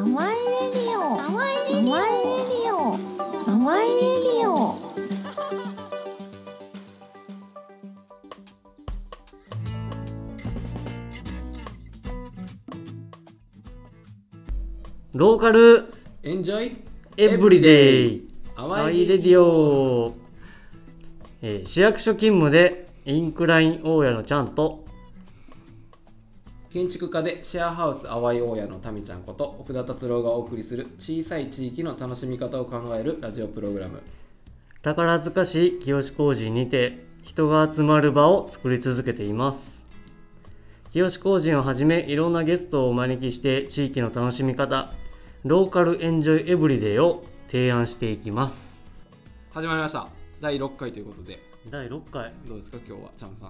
ワイレディオ。ハワイレディオ。ハワイレディオローカルエンジョイエブリデイアアワイイレディオ、えー市役所勤務でインクライン大家のちゃんと建築家でシェアハウス淡い大家のタミちゃんこと奥田達郎がお送りする小さい地域の楽しみ方を考えるラジオプログラム。宝塚市清小路にて人が集まる場を作り続けています。清小路をはじめいろんなゲストをお招きして地域の楽しみ方ローカルエンジョイエブリデイを提案していきます。始まりました。第6回ということで。第6回。どうですか今日はチャンさん。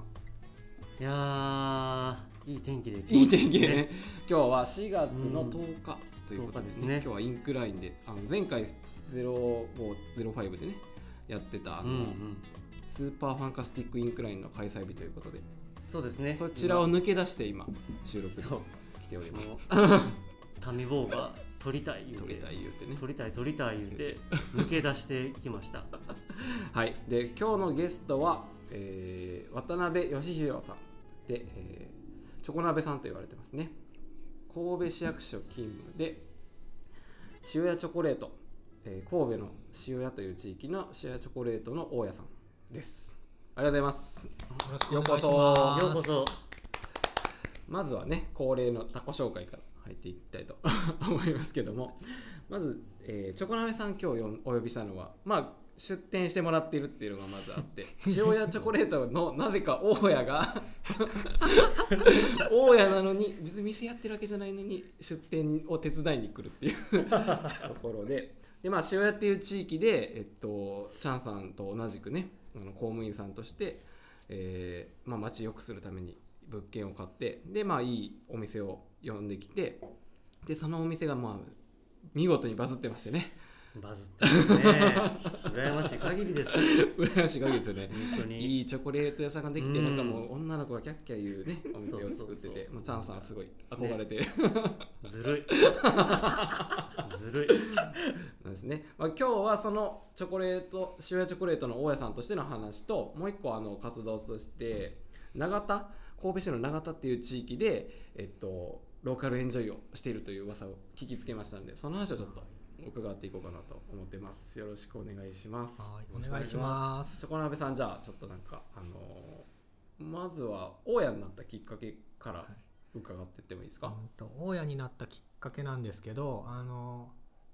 いやーいい天気でいい天気でね。今日は4月の10日ということですね,、10日ですね。今日はインクラインであの前回0505でねやってたあの、うんうん。スーパーファンカスティックインクラインの開催日ということで。そうですね。そちらを抜け出して今収録に来ております。もう民坊が撮りたい言うて撮りたい言うてね撮りたい撮りたい言うて抜け出してきましたはい、で今日のゲストは、えー渡辺義弘さんで、えーチョコ鍋さんと言われてますね。神戸市役所勤務で塩屋チョコレート、えー神戸の塩屋という地域の塩屋チョコレートの大家さんです。ありがとうございます。ようこそ。ようこそ。まずはね恒例のタコ紹介から入っていきたいと思いますけども。まず、えーチョコ鍋さん今日よんお呼びしたのはまあ出店してもらっているっていうのがまずあって塩屋チョコレートのなぜか大家が大家なのに別に店やってるわけじゃないのに出店を手伝いに来るっていうところで。でまあ塩屋っていう地域でえっとチャンさんと同じくねあの公務員さんとして、えーまあ、街良くするために物件を買ってでまあいいお店を呼んできてでそのお店がまあ見事にバズってましてね。バズってますね。羨ましい限りです。羨ましい限りですよね。本当に。いいチョコレート屋さんができて、うん。なんかもう女の子がキャッキャ言うねお店を作っててまあ、チャンさんはすごい憧れて、ずるい。ずるい。なんですね、まあ、今日はそのチョコレート塩屋チョコレートの大家さんとしての話ともう一個あの活動として長田神戸市の長田っていう地域で、えっと、 local enjoy をしているという噂を聞きつけましたのでその話をちょっと伺っていこうかなと思ってます。よろしくお願いします。はい、お願いします。チョコ鍋さんじゃあちょっとなんかあのーまずは大家になったきっかけから伺ってってもいいですか、うんと大家になったきっかけなんですけど、あの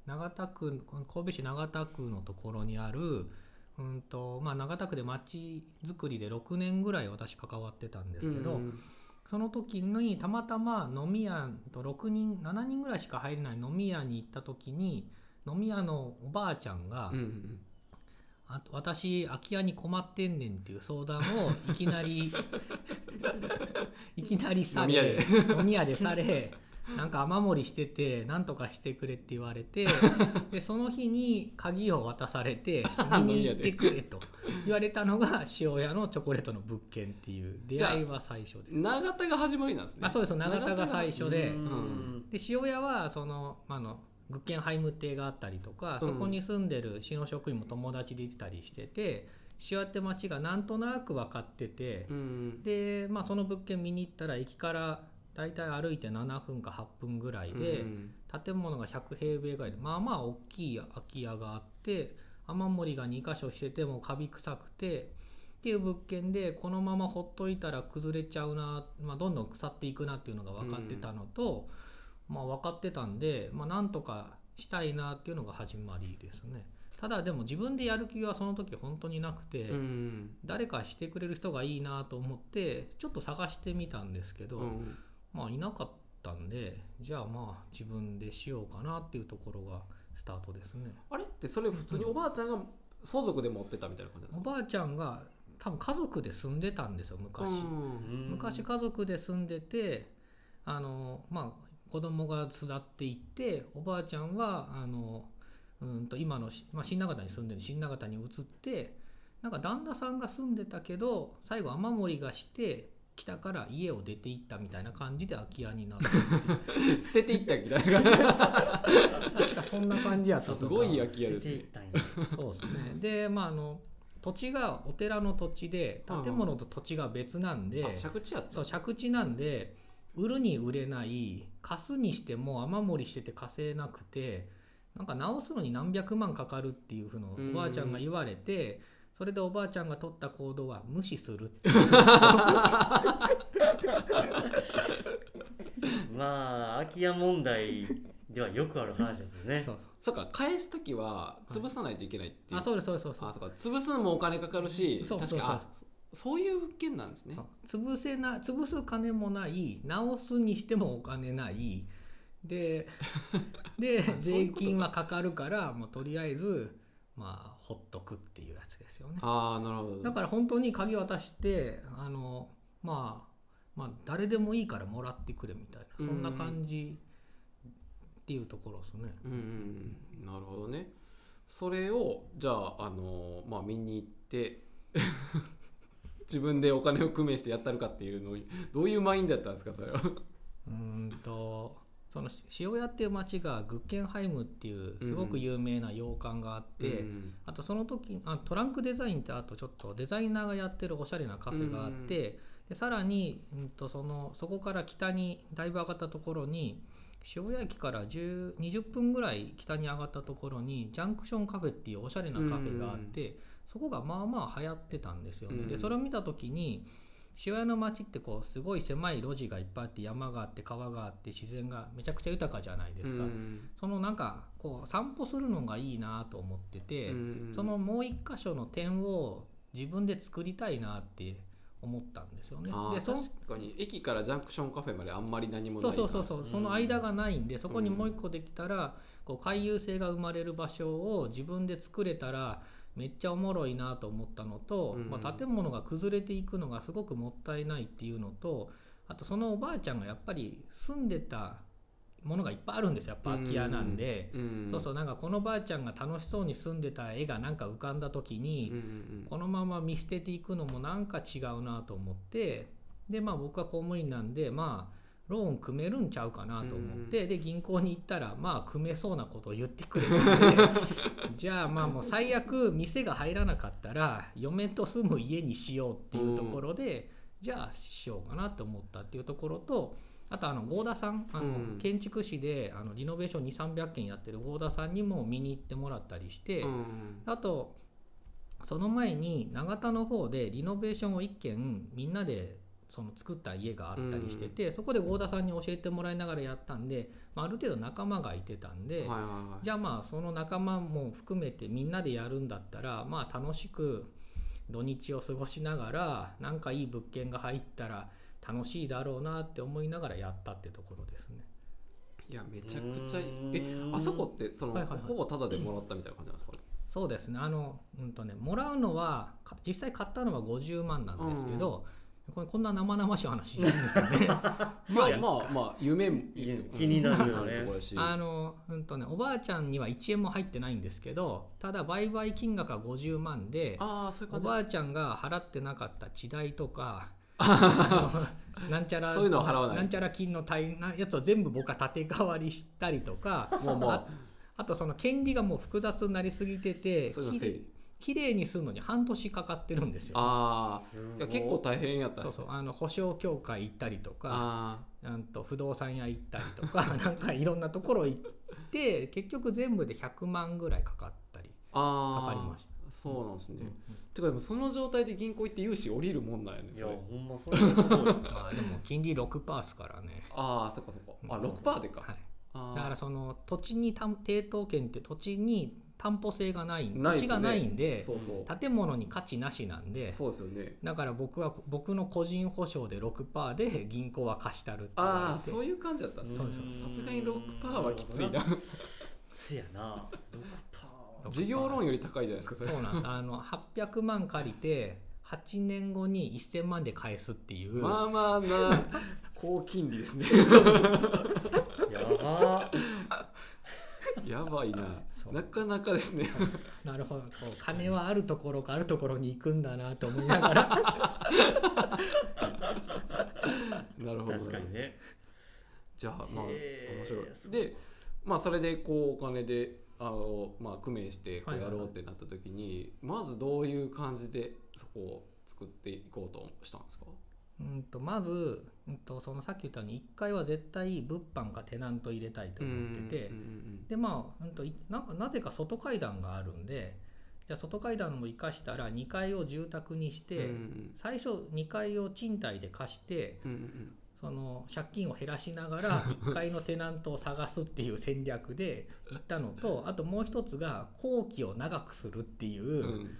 長田区この神戸市長田区のところにある。うんとまあ、長田区で町づくりで6年ぐらい私関わってたんですけど、うんその時にたまたま飲み屋と6人7人ぐらいしか入れない飲み屋に行った時に飲み屋のおばあちゃんが、うんうんあ私空き家に困ってんねんっていう相談をいきなり いきなりされ飲み屋飲み屋でされなんか雨漏りしてて何とかしてくれって言われて でその日に鍵を渡されて 見に行ってくれと言われたのが塩屋のチョコレートの物件っていう出会いは最初です。永田が始まりなんですね。あそうです永田が最初で。うん。で塩屋はその,、まあ、あのグッケンハイム邸があったりとか、うん。そこに住んでる市の職員も友達でいたりしてて塩屋って町がなんとなく分かってて、うん。で、まあ、その物件見に行ったら駅から大体歩いて7分か8分ぐらいで、うん。建物が100平米ぐらいでまあまあ大きい空き家があって雨漏りが2箇所しててもカビ臭くてっていう物件でこのままほっといたら崩れちゃうな、まあ、どんどん腐っていくなっていうのが分かってたのと、まあ分かってたんで、まあ、なんとかしたいなっていうのが始まりですね。ただでも自分でやる気はその時本当になくて、うん。誰かしてくれる人がいいなと思ってちょっと探してみたんですけど、うんまあいなかったんでじゃあまあ自分でしようかなっていうところがスタートですね。あれってそれ普通におばあちゃんが相続で持ってたみたいな感じなんおばあちゃんが多分家族で住んでたんですよ昔、昔家族で住んでてあのまあ子供が巣立っていっておばあちゃんはあのうんと今の、まあ、新長田に住んでる新長田に移ってなんか旦那さんが住んでたけど最後雨漏りがして北から家を出て行ったみたいな感じで空き家になったって。い う捨てていったみたいな。確かそんな感じやったすごい空き家ですね。捨てていったんやそうですね。でまああの土地がお寺の土地で建物と土地が別なんで、あ借地やった。そう借地なんで売るに売れない貸すにしても雨漏りしてて貸せなくてなんか直すのに何百万かかるっていうふうのうんおばあちゃんが言われてそれでおばあちゃんが取った行動は無視するっていう。まあ空き家問題ではよくある話ですよね。そうそう。か返す時は潰さないといけないっていう、あそうですそうですそうです。あそうか。潰すのもお金かかるしそうそうそう。確かにあそういう物件なんですね。そう。潰せな潰す金もない直すにしてもお金ない。でで そうい税金はかかるからもうとりあえずまあほっとくっていうやつ。ですよね。ああなるほど。だから本当に鍵渡してあの、まあ、まあ誰でもいいからもらってくれみたいなそんな感じっていうところですね。うんうんうん。なるほどね。それをじゃああのまあ見に行って 自分でお金を工面してやったるかっていうのをどういうマインドやったんですかそれは？うーんとその塩屋っていう町がグッケンハイムっていうすごく有名な洋館があって、うんあとその時あトランクデザインってあとちょっとデザイナーがやってるおしゃれなカフェがあって、でさらに、うん、とそのそこから北にだいぶ上がったところに塩谷駅から10 20分ぐらい北に上がったところにジャンクションカフェっていうおしゃれなカフェがあって、そこがまあまあ流行ってたんですよね。うん。でそれを見た時に塩谷の町ってこうすごい狭い路地がいっぱいあって山があって川があって自然がめちゃくちゃ豊かじゃないですか。うん。そのなんかこう散歩するのがいいなと思ってて、うんそのもう一箇所の点を自分で作りたいなって思ったんですよね。でそ確かに。駅からジャンクションカフェまであんまり何もないそうそうそうそう。うんその間がないんでそこにもう一個できたら、こう回遊性が生まれる場所を自分で作れたらめっちゃおもろいなと思ったのと、うんまあ、建物が崩れていくのがすごくもったいないっていうのとあとそのおばあちゃんがやっぱり住んでたものがいっぱいあるんですよやっぱ空き家なんで。うんそうそうなんかこのばあちゃんが楽しそうに住んでた絵がなんか浮かんだ時に、うんうん。このまま見捨てていくのもなんか違うなと思ってでまあ僕は公務員なんでまあローン組めるんちゃうかなと思って、で銀行に行ったらまあ組めそうなことを言ってくれたんでじゃあまあもう最悪店が入らなかったら嫁と住む家にしようっていうところで、じゃあしようかなと思ったっていうところとあとあの合田さんあの、うん。建築士であのリノベーション2300件やってる合田さんにも見に行ってもらったりして。うん。あとその前に永田の方でリノベーションを1軒みんなでその作った家があったりしてて、そこで合田さんに教えてもらいながらやったんで、まあ、ある程度仲間がいてたんで、はいはいはい。じゃあまあその仲間も含めてみんなでやるんだったらまあ楽しく土日を過ごしながらなんかいい物件が入ったら楽しいだろうなって思いながらやったってところですね。いやめちゃくちゃいい。うえあそこってその、はいはいはい。ほぼタダでもらったみたいな感じなんですか？ねそうですね。あの、うんとね、もらうのはか実際買ったのは50万なんですけど、これこんな生々しい話じゃないんです かね。まあまあまあ夢気になるよね。ところだしあの、うんとね、おばあちゃんには1円も入ってないんですけどただ売買金額は50万でああそういうおばあちゃんが払ってなかった地代とか なんちゃらそういうのは払わない。んちゃら金の大なやつを全部僕は立て替わりしたりとかもうもう。ああとその権利がもう複雑になりすぎててそういうの整理きれいにするのに半年かかってるんですよ。ああい。や結構大変やったそうそうあの保証協会行ったりとかあうんと不動産屋行ったりとか なんかいろんなところ行って結局全部で100万ぐらいかかったり、かかりました。そうなんですね、うんてかでもその状態で銀行行って融資降りるもんなんやねいやほんまそれがすごい まあでも金利6%ですからね。ああそっかそっか。あうん。6%でか、はい、だからその土地に担抵当権って土地に担保性がない土地がないんでそうそう。建物に価値なしなんでそうですよね。だから僕は僕の個人保証で6%で銀行は貸したるって言ああそういう感じだったんですさすがに6%はきついな。せやな。6% 事業ローンより高いじゃないですかそれ。そうなんです。あの800万借りて8年後に1000万で返すっていう、まあまあまあ高金利ですね。やば。い やばいな。なかなかですね。なるほど。こう金はあるところかあるところに行くんだなと思いながら。なるほど。確かにね。じゃあまあ面白い。でまあそれでこうお金であのまあ工面してこうやろうってなった時に、まずどういう感じでそこを作っていこうとしたんですか？うんとまず、うん、とそのさっき言ったように1階は絶対物販かテナント入れたいと思ってて、うんうんでまあ、うん、といなんかなぜか外階段があるんでじゃあ外階段も生かしたら2階を住宅にして、うんうん最初2階を賃貸で貸してうんうんその借金を減らしながら 1階のテナントを探すっていう戦略で行ったのとあともう一つが工期を長くするっていう、うん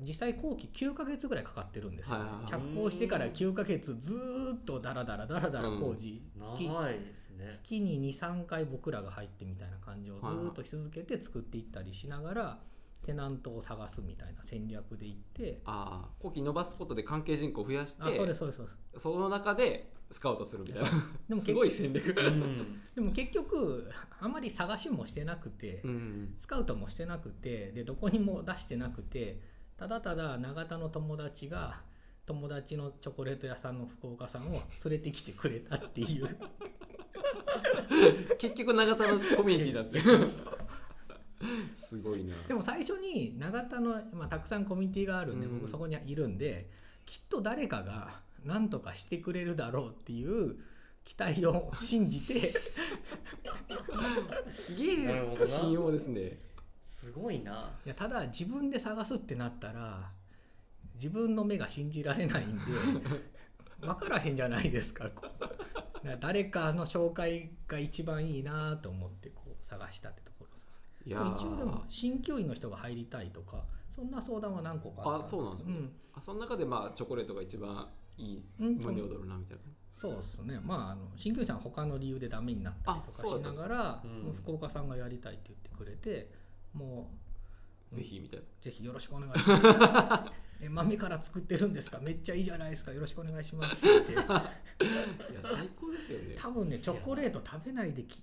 実際工期9ヶ月ぐらいかかってるんですよ、はいはいはい。着工してから9ヶ月ずーっとダラダラダラダラ工事、月長いですね。月に23回僕らが入ってみたいな感じをずーっとし続けて作っていったりしながらテナントを探すみたいな戦略でいってああ後期伸ばすことで関係人口を増やしてあそうですそうですそうです。その中でスカウトするみたいな。でもすごい戦略。うん。でも結局あまり探しもしてなくて、うんスカウトもしてなくてでどこにも出してなくてただただ永田の友達が友達のチョコレート屋さんの福岡さんを連れてきてくれたっていう。結局永田のコミュニティなんですね。すごいな。でも最初に永田の、まあ、たくさんコミュニティがあるんで、うん。僕そこにいるんできっと誰かが何とかしてくれるだろうっていう期待を信じて すげえ信用ですね。すごいな。いやただ自分で探すってなったら自分の目が信じられないんで 分からへんじゃないですか。誰かの紹介が一番いいなと思ってこう探したってところですかね。いやー。一応でも鍼灸院の人が入りたいとかそんな相談は何個かったあそうなんですね、あその中でまあチョコレートが一番いいうん胸躍るなみたいな。そうですね。まああの鍼灸師さんは他の理由でダメになったりとかしながら、うん。福岡さんがやりたいって言ってくれてもぜひみたいな。うぜひよろしくお願いします。え豆から作ってるんですか？めっちゃいいじゃないですか。よろしくお願いしますって言って。いや最高ですよね。多分ねチョコレート食べないでき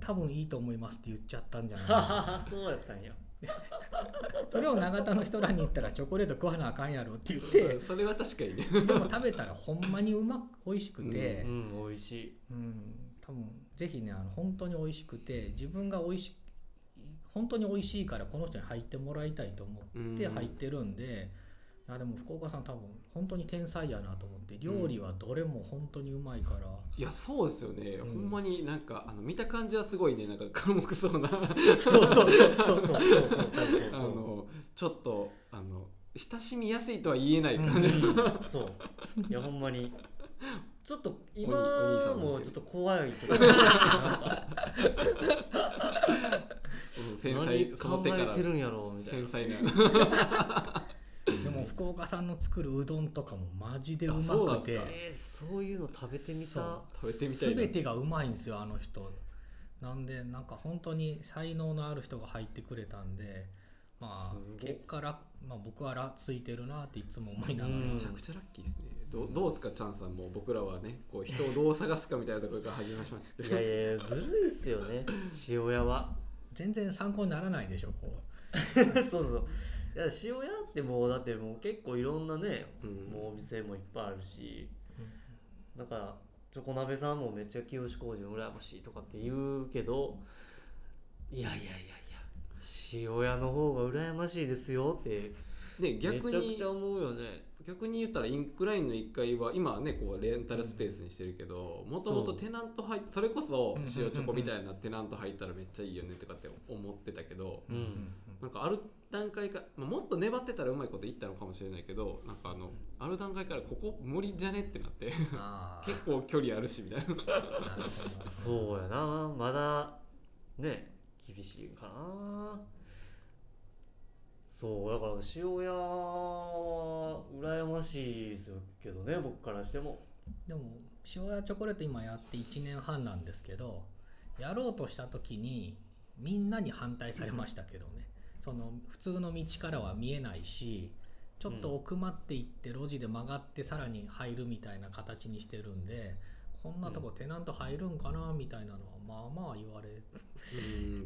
多分いいと思いますって言っちゃったんじゃないかな。そうやったんや それを永田の人らに言ったらチョコレート食わなあかんやろって言ってそれは確かにね。でも食べたらほんまにうまく美味しくて、うん美味しい。うん、多分ぜひねあの本当に美味しくて自分が美味し本当に美味しいからこの人に入ってもらいたいと思ってうん。入ってるんで、いやでも福岡さん多分本当に天才やなと思って料理はどれも本当にうまいから、うん、いやそうですよね、うん、ほんまになんかあの見た感じはすごいね。なんか寡黙そうな。そうそうそうそうそうそうそのちょっとあの親しみやすいとは言えない感じ、う、そういやほんまにちょっと今もちょっと怖いその繊細その手から繊細な福岡さんの作るうどんとかもマジでうまあそうなんくてすか。えーそういうの食べてみた。そう。食べてみたいな。全てがうまいんですよあの人。なんでなんか本当に才能のある人が入ってくれたんでまあ結果ら、まあ、僕はらついてるなっていつも思いながら、うんめちゃくちゃラッキーですね。どうどうですかチャンさんも僕らはねこう人をどう探すかみたいなところから始めましたけど。いやいやずるいっすよね。塩屋は。全然参考にならないでしょこ そうそういや塩屋ってもうだってもう結構いろんなね、うん。もうお店もいっぱいあるし、なんかチョコ鍋さんもめっちゃ清工事の羨ましいとかって言うけどいやいやいやいや塩屋の方が羨ましいですよってでめ逆にちゃくちゃ思うよね。逆に言ったらインクラインの1階は今はねこうレンタルスペースにしてるけどもともとテナント入っそれこそうん。塩チョコみたいなテナント入ったらめっちゃいいよねとかって思ってたけどう、うんなんかある段階か、まあ、もっと粘ってたらうまいこと言ったのかもしれないけどなんかあのある段階からここ無理じゃねってなって結構距離あるしみたいな。そうやな。まだね厳しいかな。そうだから塩屋は羨ましいですけどね僕からしても。でも塩屋チョコレート今やって1年半なんですけどやろうとした時にみんなに反対されましたけどねその普通の道からは見えないしちょっと奥まっていって路地で曲がってさらに入るみたいな形にしてるんでそんなとこテナント入るんかなみたいなのはまあまあ言われ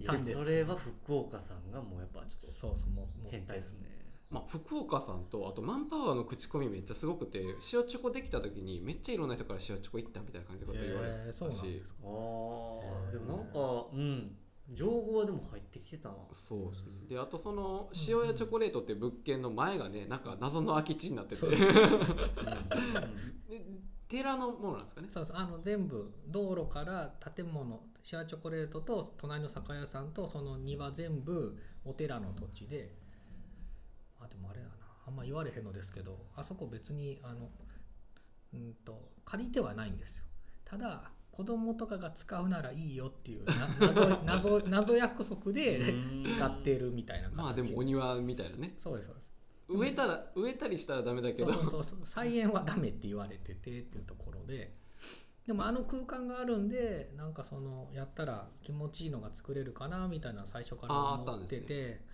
たんです。やそれは福岡さんがもうやっぱちょっそうそうもうと変態ですね。まあ、福岡さんとあとマンパワーの口コミめっちゃすごくて塩チョコできた時にめっちゃいろんな人から塩チョコ行ったみたいな感じのこと言われえーそうたし、なんですか。ああへー。でもなんかうん情報はでも入ってきてたな。そうですね。であとその塩やチョコレートっていう物件の前がねなんか謎の空き地になってて。寺のものなんですかね。そうそう。あの全部道路から建物シェアチョコレートと隣の酒屋さんとその庭全部お寺の土地で。あでもあれやな。あんま言われへんのですけどあそこ別にあのうんと借りてはないんですよ。ただ子供とかが使うならいいよっていうな謎 謎謎約束で使ってるみたいな形。まあでもお庭みたいなね。そうですそうです。植えたら植えたりしたらダメだけど。そうそうそう。菜園はダメって言われててっていうところで。でもあの空間があるんでなんかそのやったら気持ちいいのが作れるかなみたいな最初から思ってですね。て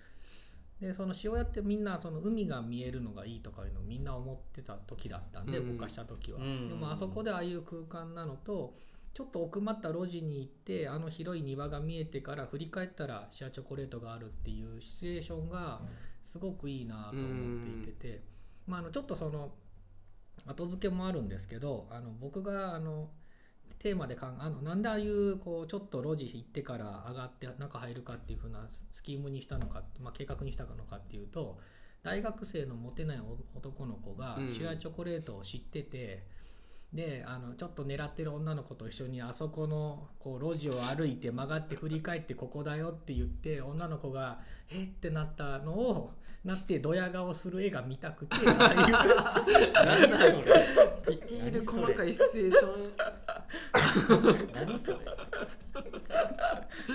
でその塩屋ってみんなその海が見えるのがいいとかいうのをみんな思ってた時だったんで、うん。僕がした時は、うん。でもあそこでああいう空間なのとちょっと奥まった路地に行ってあの広い庭が見えてから振り返ったらシェアチョコレートがあるっていうシチュエーションがすごくいいなと思っていてて、まあ、あのちょっとその後付けもあるんですけどあの僕があのテーマでかんあのなんでああいうこうちょっと路地行ってから上がって中入るかっていう風なスキームにしたのか、まあ、計画にしたのかっていうと大学生のモテないお男の子がうん。シュアチョコレートを知ってて、であのちょっと狙ってる女の子と一緒にあそこのこう路地を歩いて曲がって振り返ってここだよって言って女の子が「えっ?」てなったのをなってドヤ顔する絵が見たくてああいう。何なんですか？ディティール細かいシチュエーション。何それ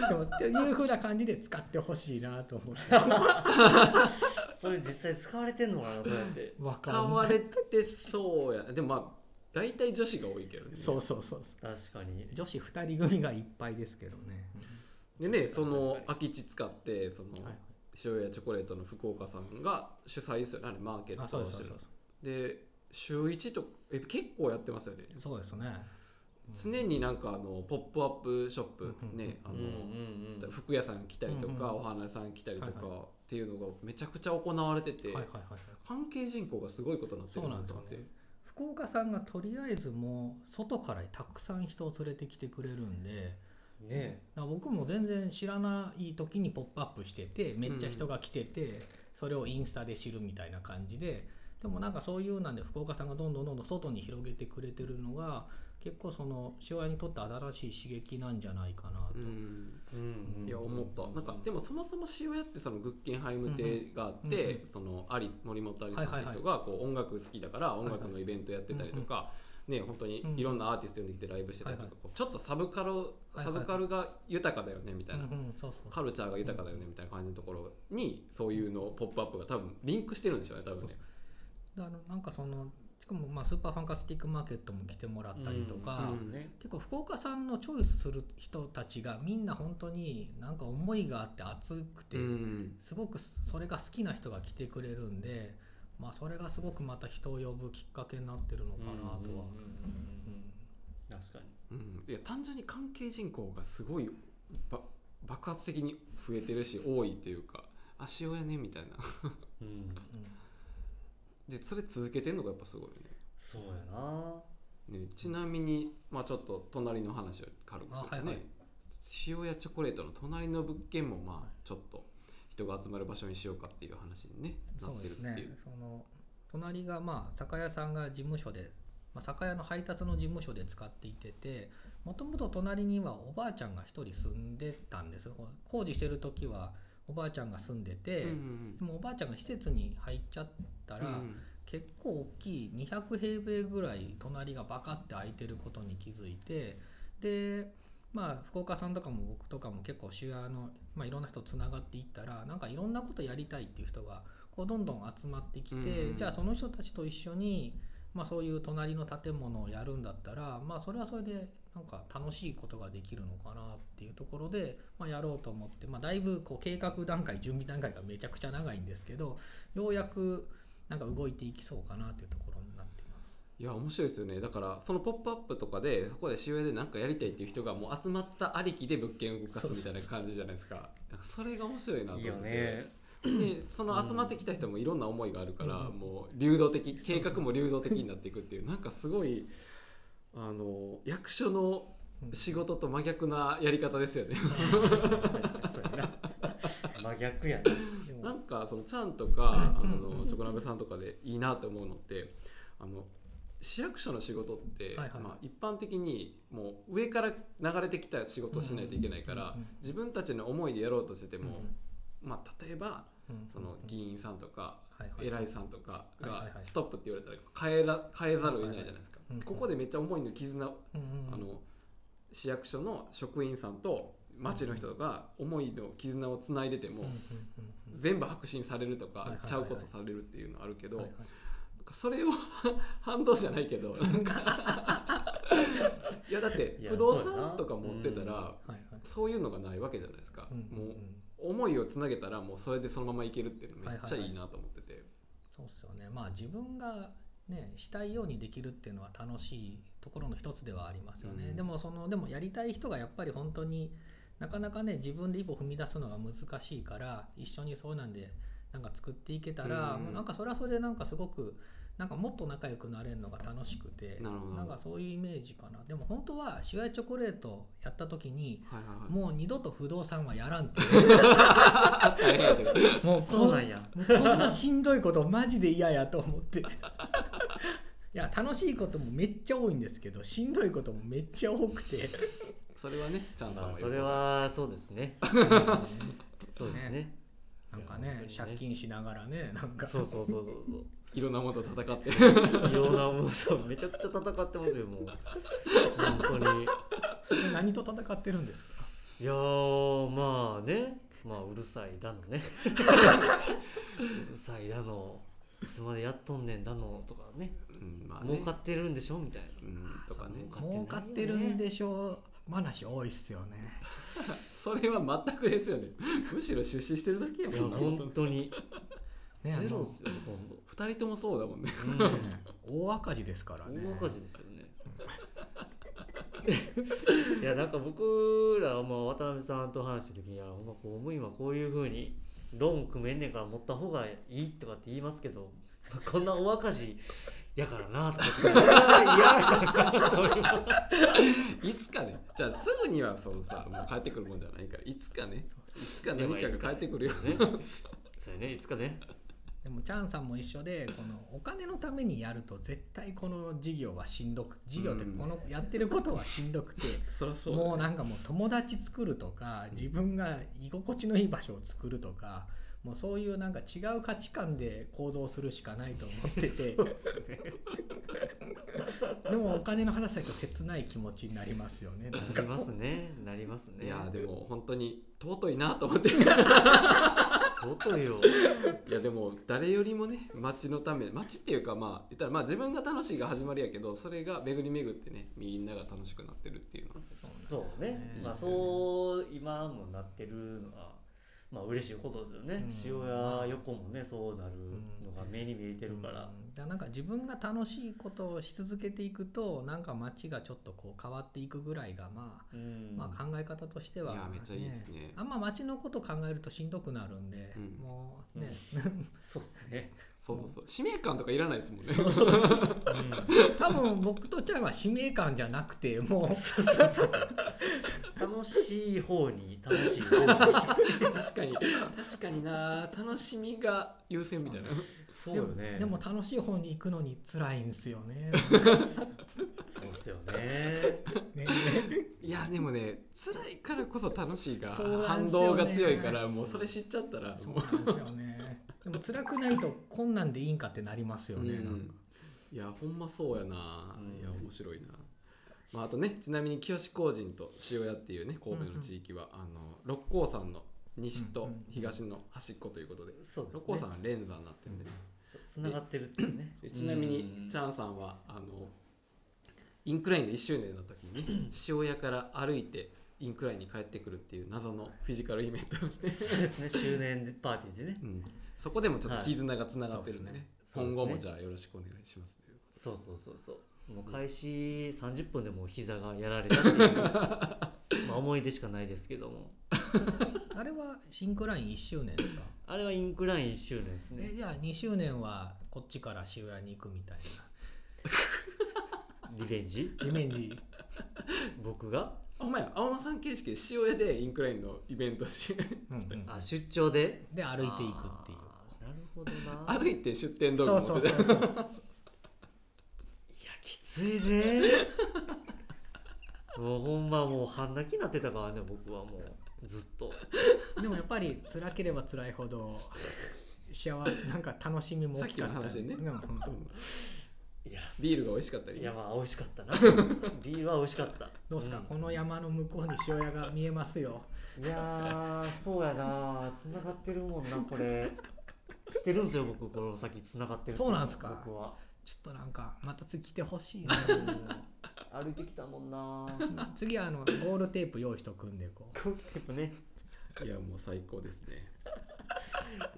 でもっていう風な感じで使ってほしいなと思って。それ実際使われてんのかなそうやって。わ使われてそうや。でもまあ大体女子が多いけどね。そうそうそうそう。確かに。女子2人組がいっぱいですけどね、でねその空き地使ってそのはい塩やチョコレートの福岡さんが主催するあれマーケッあトをしてる。で週1とえ結構やってますよね。そうですね。常になんかあのポップアップショップうんねあうんうんうん。の服屋さん来たりとかお花屋さん来たりとはいかっていうのがめちゃくちゃ行われてて関係人口がすごいことになってるなんですよと思ってね福岡さんがとりあえずもう外からたくさん人を連れてきてくれるんでね僕も全然知らない時にポップアップしててめっちゃ人が来てて、それをインスタで知るみたいな感じで。でもなんかそういうなんで福岡さんがどんどんどんどん外に広げてくれてるのが結構その塩屋にとって新しい刺激なんじゃないかなと。うん。うん。うんいや思った。なんかでもそもそも塩屋ってそのグッケンハイム亭があって、うんうんそのアリス森本アリスさんってはいはい人がこう音楽好きだから音楽のイベントやってたりとか、ね本当にいろんなアーティスト呼んできてライブしてたりとか、はいはい。こうちょっとサブカルはいサブカルが豊かだよねみたいな、カルチャーが豊かだよねみたいな感じのところにそういうのポップアップが多分リンクしてるんでしょうね多分ね。あのなんかそのしかもまあスーパーファンカスティックマーケットも来てもらったりとか、うんうんね。結構福岡さんのチョイスする人たちがみんな本当になんか思いがあって熱くて、うんすごくそれが好きな人が来てくれるんで、まあ、それがすごくまた人を呼ぶきっかけになってるのかなとは。確かに。うん、いや単純に関係人口がすごいば爆発的に増えてるし多いっていうかあ塩屋ねみたいな。うんでそれ続けてんのがやっぱすごいよそうやな。ねねちなみに、まあ、ちょっと隣の話を軽くするとね、あはいはい。塩屋チョコレートの隣の物件もまあちょっと人が集まる場所にしようかっていう話に、ね、なってるっていう。その隣がまあ酒屋さんが事務所で、まあ、酒屋の配達の事務所で使っていててもともと隣にはおばあちゃんが一人住んでたんです。工事してる時はおばあちゃんが住んでて、でもおばあちゃんが施設に入っちゃったら、結構大きい200平米ぐらい隣がバカって空いてることに気づいてでまあ福岡さんとかも僕とかも結構主屋の、まあ、いろんな人つながっていったらなんかいろんなことやりたいっていう人がこうどんどん集まってきて、うん。じゃあその人たちと一緒に、まあ、そういう隣の建物をやるんだったら、まあ、それはそれでなんか楽しいことができるのかなっていうところで、まあ、やろうと思って、まあ、だいぶこう計画段階準備段階がめちゃくちゃ長いんですけどようやくなんか動いていきそうかなというところになっています。いや面白いですよね。だからその「ポップアップとかでそこで塩屋で何かやりたいっていう人がもう集まったありきで物件を動かすみたいな感じじゃないですか。それが面白いなと思って。いいよね。でその集まってきた人もいろんな思いがあるから、もう流動的。計画も流動的になっていくっていう。なんかすごいあの役所の仕事と真逆なやり方ですよね。真逆やなでも。なんかそのちゃんとかあのチョコナベさんとかでいいなと思うのってあの市役所の仕事って、はいはい。まあ、一般的にもう上から流れてきた仕事をしないといけないから、自分たちの思いでやろうとしてても、まあ、例えばうんその議員さんとか偉いさんとかはいがストップって言われたら変えら変えざるを得ないじゃないですか。ここでめっちゃ思いの絆あの市役所の職員さんと町の人が思いの絆をつないでても全部白紙にされるとかちゃうことされるっていうのあるけどそれを 反動じゃないけど。いやだって不動産とか持ってたらそういうのがないわけじゃないですか。もう思いをつなげたらもうそれでそのままいけるっていうのめっちゃはいはいはい。いいなと思ってて。そうっすよね。まあ自分がねしたいようにできるっていうのは楽しいところの一つではありますよね、うん。でもそのでもやりたい人がやっぱり本当になかなかね自分で一歩踏み出すのが難しいから一緒にそうなんでなんか作っていけたら、うん。なんかそれはそれでなんかすごくなんかもっと仲良くなれるのが楽しくてなるほど。んかそういうイメージかな。でも本当はシュワイチョコレートやった時にはいはいはい。もう二度と不動産はやらんって もうそうなんや。もうこんなしんどいことマジで嫌やと思って。いや楽しいこともめっちゃ多いんですけどしんどいこともめっちゃ多くて。それはねチャンさんはまあそれはそうですね。そうですね。なんかね。借金しながらねなんか。そうそうそうそうそういろんなものと戦っていろんなものそうめちゃくちゃ戦ってますよもう。本当に。何と戦ってるんですか？いやーまあね。まあうるさいだのね。うるさいだの。いつまでやっとんねんだのとかね。うんまあね。儲かってるんでしょみたいな。うんとかね。儲かってるんでしょう話多いっすよね。それは全くですよね。むしろ出資してるだけやもんな。本当にねゼロっすよほとんど。二人ともそうだもんね。うん。ね大赤字ですからね。大赤字ですよね。いやなんか僕らはまあ渡辺さんと話した時にはほんま公務員はこういうふうにローン組めんねんから持った方がいいとかって言いますけど、まあこんな大赤字やからなとかって。いつかね。じゃあすぐにはそのさもう帰ってくるもんじゃないからいつかね。いつか何かが帰ってくるよ。ね。そうやね。いつかねでもチャンさんも一緒でこのお金のためにやると絶対この事業はしんどく事業ってうん。このやってることはしんどくて もうなんかもう友達作るとか自分が居心地のいい場所を作るとかもうそういうなんか違う価値観で行動するしかないと思ってて。でもお金の話だと切ない気持ちになりますよねなりますね。なりますね。いやでも本当に尊いなと思って。い 尊いよ。やでも誰よりもね町のため町っていうかまあ言ったらまあ自分が楽しいが始まりやけどそれが巡り巡ってねみんなが楽しくなってるっていうのは。そうね。ね。まあそう今もなってるのはまあ嬉しいことですよね、うん。塩屋横もねそうなるのが目に見えてるから、うん。だからなんか自分が楽しいことをし続けていくとなんか街がちょっとこう変わっていくぐらいがまあうん。まあ、考え方としては、いやめっちゃいいですね。あんま街のこと考えるとしんどくなるんで、うん。もうね、そうですね、そうそうそう。使命感とかいらないですもんね。そうそうそうそう。うん。多分僕とちゃんは使命感じゃなくてもう。楽しい方に楽しい方に。確かに。確かにな。楽しみが優先みたいな。そう。よね。でもでも楽しい方に行くのに辛いんすよね。そうっすよね。ね。いやでもね辛いからこそ楽しいがそうなん反動が強いからもうそれ知っちゃったらそうもなんですよねでも辛くないとこんなんでいいんかってなりますよう、ね、うん。いやほんまそうやな、うん。いや面白いな、まあ、あとねちなみに清志工人と塩屋っていうね神戸の地域は、あの六甲山の西と東の端っこということで、そうですね。六甲山は連山になってるんでね、つながってるっていうね。でちなみにうん。チャンさんはあのインクラインの1周年の時にね 塩屋から歩いてインクラインに帰ってくるっていう謎のフィジカルイベントをして、そうですね。周年パーティーでね。うん、そこでもちょっと絆がつながってるんでね、はい。今後もじゃあよろしくお願いします、そうそうそうそう。もう開始30分でもう膝がやられたっていう まあ思い出しかないですけども。あれはシンクライン1周年ですか？あれはインクライン1周年ですね。えじゃあ2周年はこっちから渋谷に行くみたい リベンジ？な リベンジ？僕が？あほんまや青野さん形式で塩屋でインクラインのイベントしうんうんあ出張で？で歩いていくっていう。あーなるほどな。歩いて出店道具そう持ってた。そうそうそう いやきついぜ。もうほんまもう半泣きになってたからね僕はもう。ずっと。でもやっぱり辛ければ辛いほど幸せなんか楽しみも大きかった。さっきの話でね。うんうんうんいやビールが美味しかったり。いやまあ美味しかったな。ビールは美味しかった。どうですか、ん。この山の向こうに塩屋が見えますよ。いやーそうやなつながってるもんなこれ。知ってるんですよ僕この先つながってるっていそうなんすか？僕は。ちょっとなんかまた次来てほしいな。う ん歩いてきたもんな次はあのゴールテープ用意しとくんでこう。こうテープね。いやもう最高ですね。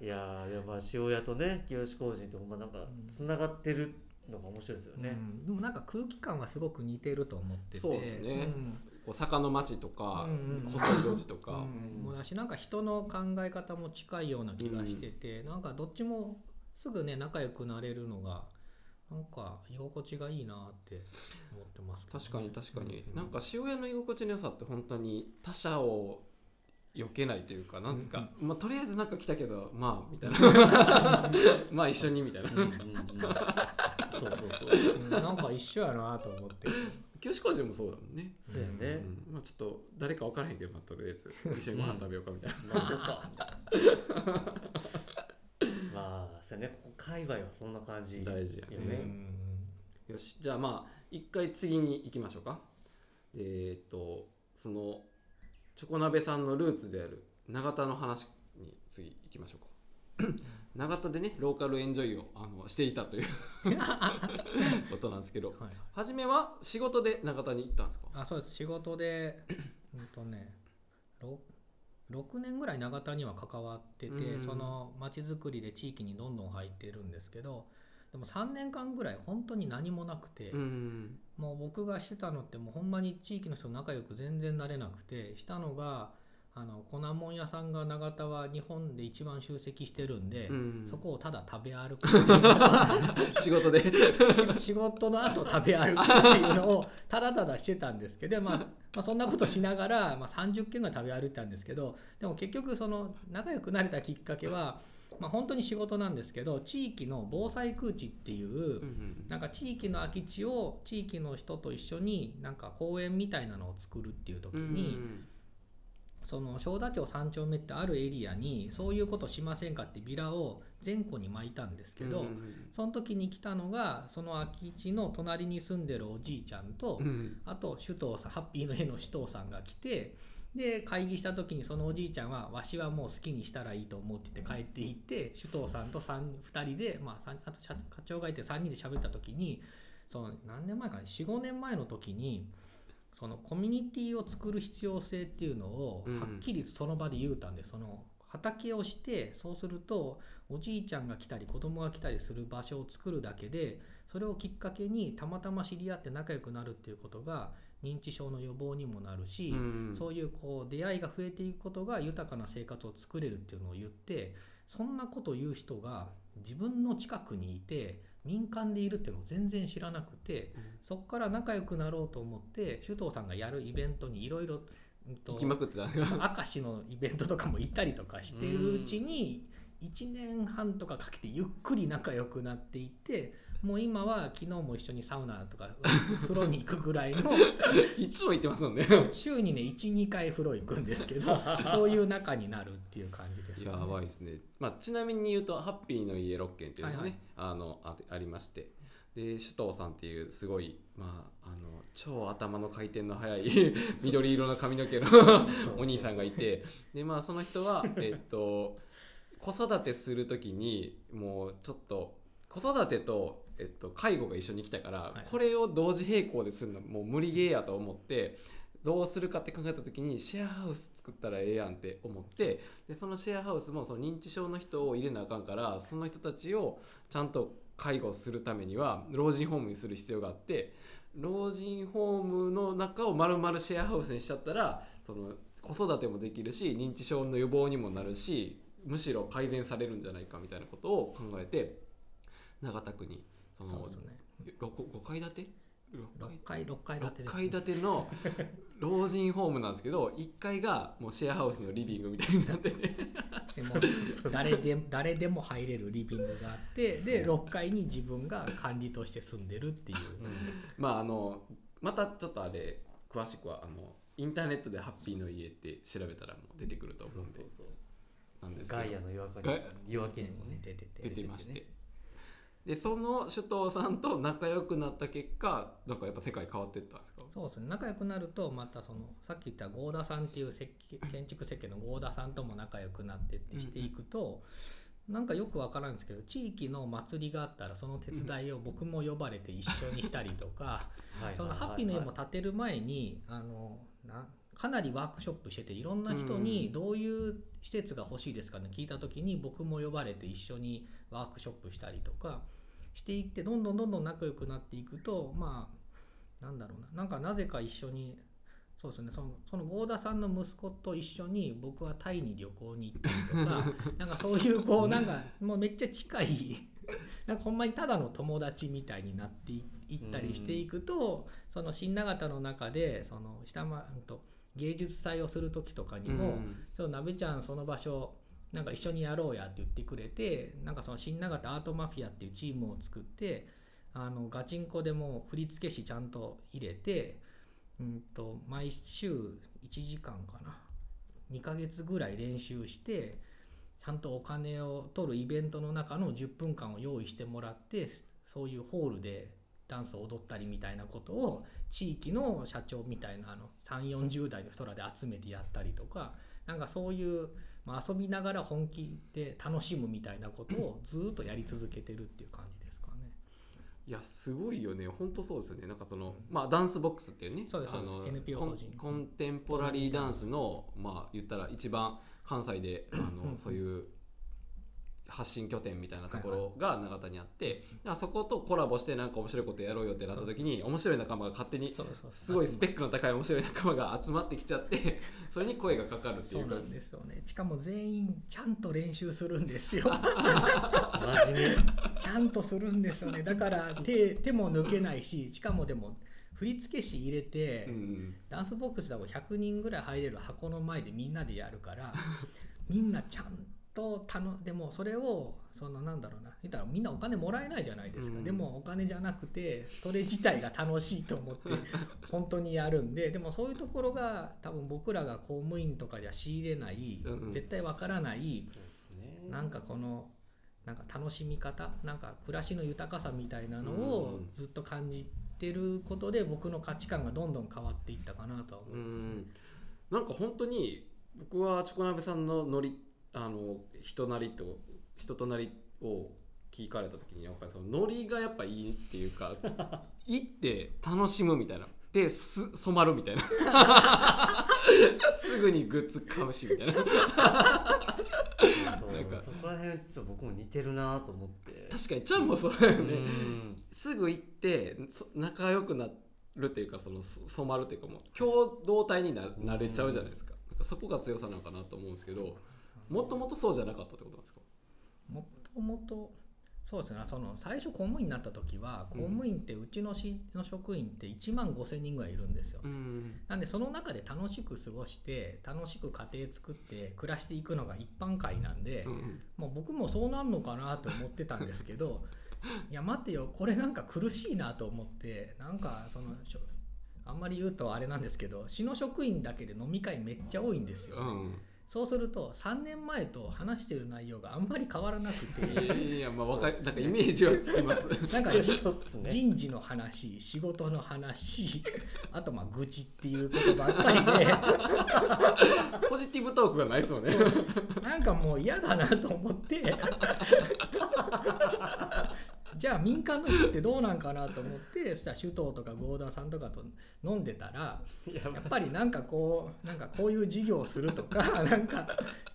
いやーでもまあ塩屋とね清志工人ってほんまなんかつながってるのが面白いですよね、うん、でもなんか空気感はすごく似てると思ってて。そうですね。ん。こう坂の町とかうんうん細い路地とか、うん。もうだしなんか人の考え方も近いような気がしてて、なんかどっちもすぐね仲良くなれるのがなんか居心地がいいなって思ってますけどね、確かに確かに、うん。なんか塩屋の居心地の良さって本当に他者を避けないというかなんですか、まあとりあえずなんか来たけどまあみたいな。まあ一緒にみたいな。うんうんうんそうそうそう。うんなんか一緒やなと思って。清志工事もそうだもんね、そうやね、うん。まあ、ちょっと誰か分からへんけど、まあ、とりあえず。一緒にご飯食べようかみたいな、まあどうかまあそうやね。ここ界隈はそんな感じ大事やね。よね。よし。じゃあまあ一回次に行きましょうか。えーっとそのチョコ鍋さんのルーツである永田の話に次行きましょうか 長田でね local enjoy をあのしていたという ことなんですけどはい。はい初めは仕事で長田に行ったんですか？あそうです。仕事で うんとね 6, 6年ぐらい長田には関わってて、うんその町づくりで地域にどんどん入ってるんですけどでも3年間ぐらい本当に何もなくて、うん。もう僕がしてたのってもうほんまに地域の人と仲良く全然なれなくてしたのがあの粉もん屋さんが永田は日本で一番集積してるんで、うん。そこをただ食べ歩く仕事で。し仕事の後食べ歩くっていうのをただただしてたんですけど、まあ、まあそんなことしながら、まあ、30軒ぐらい食べ歩いてたんですけどでも結局その仲良くなれたきっかけは、まあ、本当に仕事なんですけど地域の防災空地っていううんなんか地域の空き地を地域の人と一緒になんか公園みたいなのを作るっていう時うんに、その正田町3丁目ってあるエリアにそういうことしませんかってビラを全戸に巻いたんですけど、うんその時に来たのがその空き地の隣に住んでるおじいちゃんと、うん。あと首藤さんハッピーの絵の首藤さんが来てで会議した時にそのおじいちゃんは「わしはもう好きにしたらいいと思う」って言って帰っていって首藤さんと 2, 人で、まあ、あと社課長がいて3人で喋った時にその何年前かな？45年前の時にそのコミュニティを作る必要性っていうのをうん。はっきりその場で言うたんで、その畑をしてそうするとおじいちゃんが来たり子供が来たりする場所を作るだけでそれをきっかけにたまたま知り合って仲良くなるっていうことが認知症の予防にもなるし、うん。そういうこう出会いが増えていくことが豊かな生活を作れるっていうのを言ってそんなことを言う人が自分の近くにいて民間でいるっていうのを全然知らなくて、そこから仲良くなろうと思って首藤さんがやるイベントにいろいろ行きまくってた。明石のイベントとかも行ったりとかしているうちに1年半とかかけてゆっくり仲良くなっていってもう今は昨日も一緒にサウナとか 風呂に行くぐらいのいつも行ってますもんね。週にね12回風呂行くんですけど そういう仲になるっていう感じですやよね。ばいですね、まあ、ちなみに言うとハッピーの家6軒っていうのがね、はいはい。あのあありまして。で首藤さんっていうすごい、まあ、あの超頭の回転の速い 緑色の髪の毛のお兄さんがいて。で、まあ、その人は、えっと、子育てする時にもうちょっと子育てと、えっと、介護が一緒に来たから、はいこれを同時並行でするのもう無理ゲーやと思ってどうするかって考えた時にシェアハウス作ったらええやんって思ってでそのシェアハウスもその認知症の人を入れなあかんからその人たちをちゃんと介護するためには老人ホームにする必要があって老人ホームの中を丸々シェアハウスにしちゃったらその子育てもできるし認知症の予防にもなるしむしろ改善されるんじゃないかみたいなことを考えて長田区にそのそうですね。5, 5階建て？6階6階建て6です、階建ての老人ホームなんですけど1階がもうシェアハウスのリビングみたいになってて。誰で誰でも入れるリビングがあってで6階に自分が管理として住んでるっていう、まああのまたちょっとあれ詳しくはあのインターネットで「ハッピーの家」って調べたらもう出てくると思うんで。そうそうなんですガイアの夜明けにもね。出てて出てましてでその首藤さんと仲良くなった結果なんかやっぱ世界変わっていったんですか？そうですね。仲良くなるとまたそのさっき言った合田さんっていう設計建築設計の合田さんとも仲良くなってってしていくと、なんかよくわからんですけど地域の祭りがあったらその手伝いを僕も呼ばれて一緒にしたりとか はいそのハッピーの家も建てる前にあのなかなりワークショップしてていろんな人にどういう施設が欲しいですかね聞いた時に僕も呼ばれて一緒にワークショップしたりとかしていってどんどんどんどん仲良くなっていくとまあなんだろうななんかなぜか一緒にそうですねそのその合田さんの息子と一緒に僕はタイに旅行に行ったりとか なんかそういうこうなんかもうめっちゃ近い なんかほんまにただの友達みたいになっていいったりしていくと、その新長田の中でその下間うんと芸術祭をする時とかにも、ちょっとなべちゃんその場所なんか一緒にやろうやって言ってくれてなんかその新長田アートマフィアっていうチームを作ってあのガチンコでも振付師ちゃんと入れて、うん、と毎週1時間かな。2ヶ月ぐらい練習してちゃんとお金を取るイベントの中の10分間を用意してもらってそういうホールでダンスを踊ったりみたいなことを地域の社長みたいなあの3 4 0代の人らで集めてやったりとかなんかそういう、まあ、遊びながら本気で楽しむみたいなことをずーっとやり続けてるっていう感じですかね。いやすごいよね。本当そうですよね。なんかそのまあダンスボックスっていうね。そうですあの NPO 法人コンテンポラリーダンスのまあ言ったら一番関西であの そういう発信拠点みたいなところが長田にあって、だからそことコラボしてなんか面白いことやろうよってなった時に面白い仲間が勝手にすごいスペックの高い面白い仲間が集まってきちゃって それに声がかかるっていう。かそうなんですよね。しかも全員ちゃんと練習するんですよ。真面目。ちゃんとするんですよね。だから手手も抜けないししかもでも振付師入れて、うんダンスボックスだと100人ぐらい入れる箱の前でみんなでやるからみんなちゃんとたのでもそれをそのなんだろうな。言ったらみんなお金もらえないじゃないですか、うん。でもお金じゃなくてそれ自体が楽しいと思って 本当にやるんで。でもそういうところが多分僕らが公務員とかじゃ仕入れない、うんうん。絶対わからないね。なんかこのなんか楽しみ方なんか暮らしの豊かさみたいなのをうん。ずっと感じてることで僕の価値観がどんどん変わっていったかなとは思う。うん。なんか本当に僕はチョコナベさんのノリあの人なりと人となりを聞かれた時にやっぱりそのノリがやっぱいいっていうか 行って楽しむみたいな。です染まるみたいな。すぐにグッズ買うしみたいな。そうなんか。そこら辺ちょっと僕も似てるなと思って。確かにちゃんもそうだようねん。すぐ行ってそ仲良くなるっていうかそのそ染まるっていうかもう共同体にななれちゃうじゃないですか。なんかそこが強さなのかなと思うんですけどもともとそうじゃなかったってことなんですか？もともとそうですね。その最初公務員になった時は公務員ってうちの市の職員って1万5,000人ぐらいいるんですよ。うん。なんでその中で楽しく過ごして楽しく家庭作って暮らしていくのが一般会なんで、うんもう僕もそうなんのかなと思ってたんですけど いや待ってよ。これなんか苦しいなと思ってなんかそのあんまり言うとあれなんですけど市の職員だけで飲み会めっちゃ多いんですよ、うんそうすると3年前と話してる内容があんまり変わらなくて。やいやまあわかりなんかイメージはつきます。なんか ね。人事の話仕事の話あとまあ愚痴っていうことばっかりでポジティブトークがないですよね。なんかもう嫌だなと思ってじゃあ民間の人ってどうなんかなと思って そしたら首藤とか合田さんとかと飲んでたらいややっぱりなんかこうなんかこういう事業をするとか なんか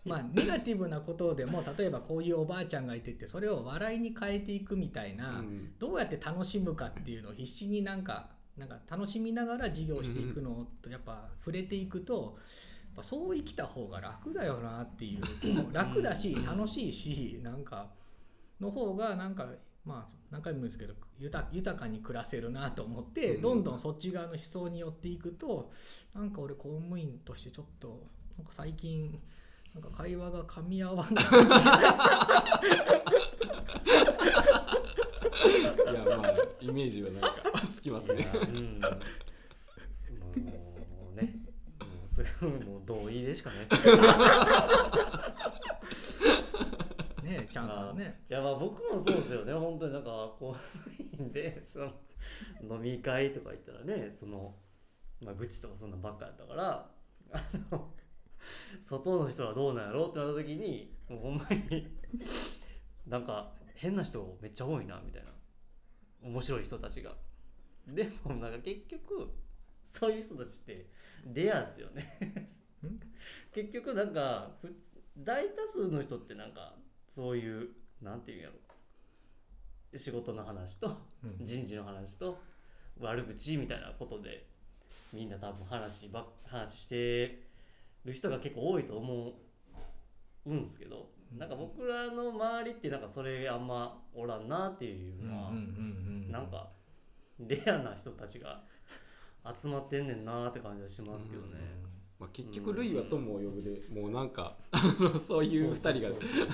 まあネガティブなことでも例えばこういうおばあちゃんがいててそれを笑いに変えていくみたいな、うんどうやって楽しむかっていうのを必死になんかなんか楽しみながら事業していくのとやっぱ触れていくと。やっぱそう生きた方が楽だよなっていう楽だし楽しいしなんかの方がなんかまあ何回も言うんですけど豊豊かに暮らせるなと思ってうん。どんどんそっち側の思想に寄っていくとなんか俺公務員としてちょっとなんか最近なんか会話が噛み合わない。いやまあイメージはなんかつきますね。うん。もうねもうそれはもう同意でしかないですよね チャンさんね。いやまあ僕もそうですよね。本当になんかこうでその飲み会とか行ったらねその、まあ、愚痴とかそんなんばっかやったからあの外の人はどうなんやろうってなった時にもうほんまになんか変な人めっちゃ多いなみたいな。面白い人たちが。でもなんか結局そういう人たちってレアですよね。ん？結局なんか大多数の人ってなんかそういうなんていうんやろ。仕事の話とうん。人事の話と悪口みたいなことでみんな多分話ばっ話してる人が結構多いと思うんですけどなんか僕らの周りってなんかそれあんまおらんなっていうのは、なんかレアな人たちが集まってんねんなーって感じはしますけどね。まあ、結局「ルイは友を呼ぶで」もうなんかそういう2人がそうそう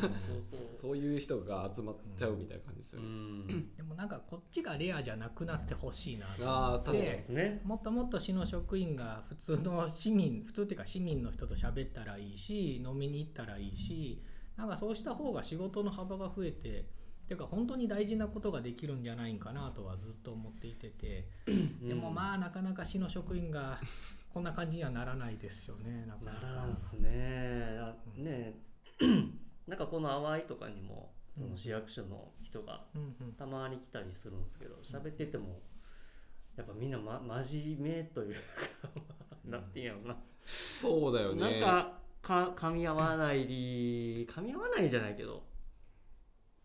そう。そういう人が集まっちゃうみたいな感じですうよね。ん。でもなんかこっちがレアじゃなくなってほしいなとああ確かにそうですね。もっともっと市の職員が普通の市民普通っていうか市民の人と喋ったらいいし飲みに行ったらいいしなんかそうした方が仕事の幅が増えてっていうか本当に大事なことができるんじゃないんかなとはずっと思っていてて。でもまあなかなか市の職員がこんな感じにはならないですよねなかななからんすね。あね なんかこの淡いとかにもその市役所の人がうんうん。たまに来たりするんですけど喋っててもやっぱみんな、ま、真面目というか なんていうんやろな、そうだよね。なんかか噛み合わないり 噛み合わないじゃないけど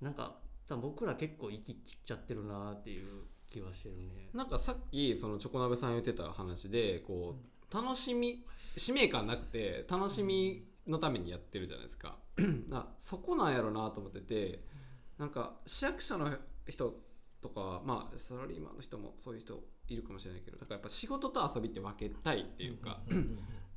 なんか多分僕ら結構息切っちゃってるなっていう気はしてるね。なんかさっきそのチョコ鍋さん言ってた話でこう楽しみ使命感なくて楽しみのためにやってるじゃないですか。なそこなんやろなと思っててなんか市役所の人とかまあサラリーマンの人もそういう人いるかもしれないけどだからやっぱ仕事と遊びって分けたいっていうか、